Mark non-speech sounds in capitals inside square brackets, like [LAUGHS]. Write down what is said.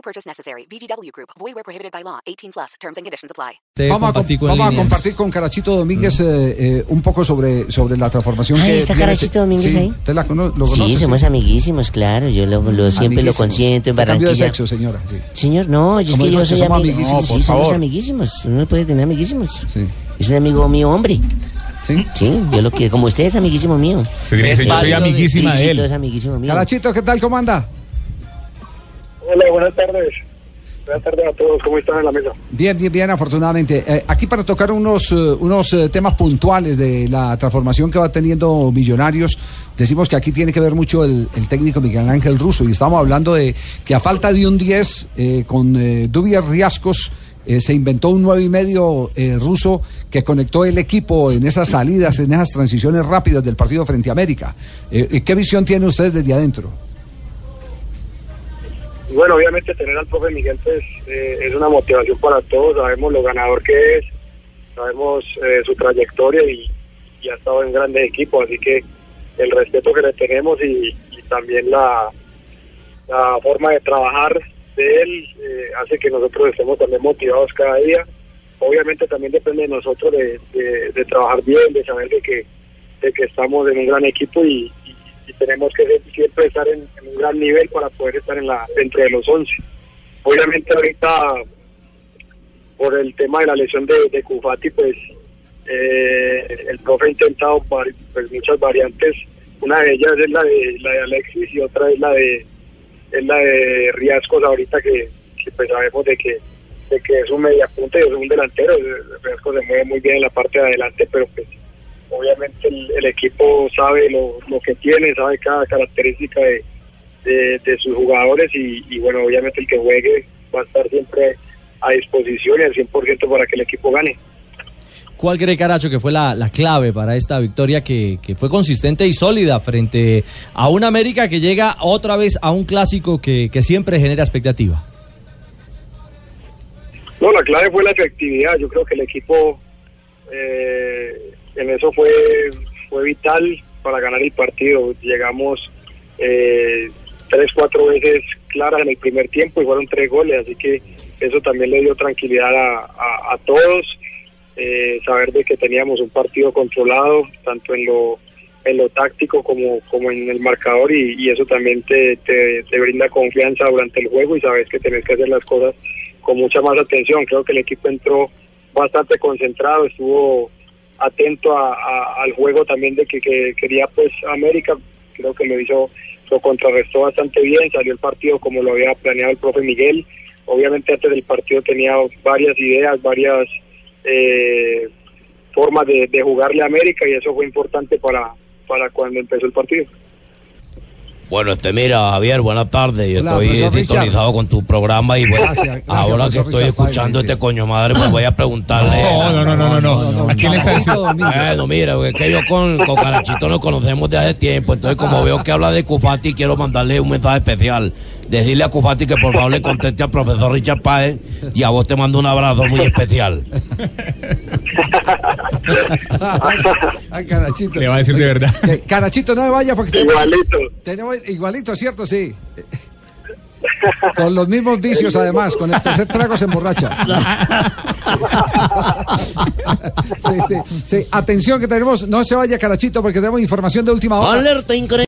No purchase necessary. VGW Group. Void where prohibited by law. 18 plus. Terms and conditions apply. Vamos, a, com- vamos a compartir con Carachito Domínguez eh, eh, un poco sobre, sobre la transformación Ay, que ¿está Carachito Domínguez sí, ahí? ¿Usted la cono- lo Sí, conoce? somos amiguísimos, claro. Yo lo, lo- siempre lo consiento en ¿Qué Cambio de Barranquilla. sexo, señora. Sí. Señor, no, es ¿Cómo que yo soy amigo. amiguísimos? sí, Por somos favor. amiguísimos. Uno puede tener amiguísimos. Sí. Es un amigo mío, hombre. ¿Sí? Sí, yo lo quiero. Como usted es amiguísimo mío. Yo soy amiguísima de él. es amiguísimo mío. Carachito, ¿qué tal? ¿Cómo anda? Hola, buenas tardes. Buenas tardes a todos. ¿Cómo están en la mesa? Bien, bien, bien, afortunadamente. Eh, aquí para tocar unos, eh, unos eh, temas puntuales de la transformación que va teniendo Millonarios, decimos que aquí tiene que ver mucho el, el técnico Miguel Ángel Russo y estamos hablando de que a falta de un 10 eh, con eh, Dubias Riascos se inventó un nueve y medio eh, ruso que conectó el equipo en esas salidas, en esas transiciones rápidas del partido frente a América. ¿Qué visión tiene usted desde adentro? Bueno, obviamente tener al profe Miguel pues, eh, es una motivación para todos. Sabemos lo ganador que es, sabemos eh, su trayectoria y, ha estado en grandes equipos. Así que el respeto que le tenemos y, y también la, la forma de trabajar de él eh, hace que nosotros estemos también motivados cada día. Obviamente también depende de nosotros de, de- de trabajar bien, de saber de que, de que estamos en un gran equipo y, y- tenemos que siempre estar en, un gran nivel para poder estar en la dentro de los 11. Obviamente ahorita por el tema de la lesión de, Cufati, pues eh, el profe ha intentado pues, muchas variantes. Una de ellas es la de, la de Alexis y otra es la de es la de Riascos ahorita que, que, pues sabemos de que de que es un mediapunta y es un delantero. Riascos se mueve muy bien en la parte de adelante, pero pues obviamente el, el equipo sabe lo, lo que tiene, sabe cada característica de, de, de sus jugadores y, y, bueno, obviamente el que juegue va a estar siempre a disposición y al 100% para que el equipo gane. ¿Cuál cree Caracho que fue la, la clave para esta victoria que, que fue consistente y sólida frente a un América que llega otra vez a un clásico que, que siempre genera expectativa? No, la clave fue la efectividad. Yo creo que el equipo eh, en eso fue, fue vital para ganar el partido. Llegamos eh, tres, cuatro veces claras en el primer tiempo y fueron tres goles, así que eso también le dio tranquilidad a, a- a todos. eh, saber de que teníamos un partido controlado, tanto en lo en lo táctico como, como en el marcador y, y eso también te, te, te brinda confianza durante el juego y sabes que tenés que hacer las cosas con mucha más atención. Creo que el equipo entró bastante concentrado, estuvo atento a- al juego también de que, que quería pues América, creo que lo hizo, lo contrarrestó bastante bien, salió el partido como lo había planeado el profe Miguel, obviamente antes del partido tenía varias ideas, varias eh, formas de, de jugarle a América y eso fue importante para, para cuando empezó el partido. Bueno, este mira, Javier, buenas tardes. Yo Hola, estoy sintonizado con tu programa y bueno, Gracias, gracias, ahora que estoy Richard escuchando este coño madre, pues voy a preguntarle. No, no, no, no, no, no. ¿A quién le está diciendo? Bueno, mira, porque es que yo con, con Carachito nos conocemos desde hace tiempo, entonces como veo que habla de Cufati, quiero mandarle un mensaje especial. Decirle a Cufati que por favor le conteste al profesor Richard Páez y a vos te mando un abrazo muy especial. [LAUGHS] Ay, Carachito. Le va a decir de verdad. Que- Carachito, no me vaya porque tenemos, Igualito. tenemos igualito, ¿cierto? Sí. Con los mismos vicios, además. Con el tercer trago se emborracha. [LAUGHS] Sí, sí, sí. Atención que tenemos, no se vaya Carachito porque tenemos información de última hora. Alerta increíble.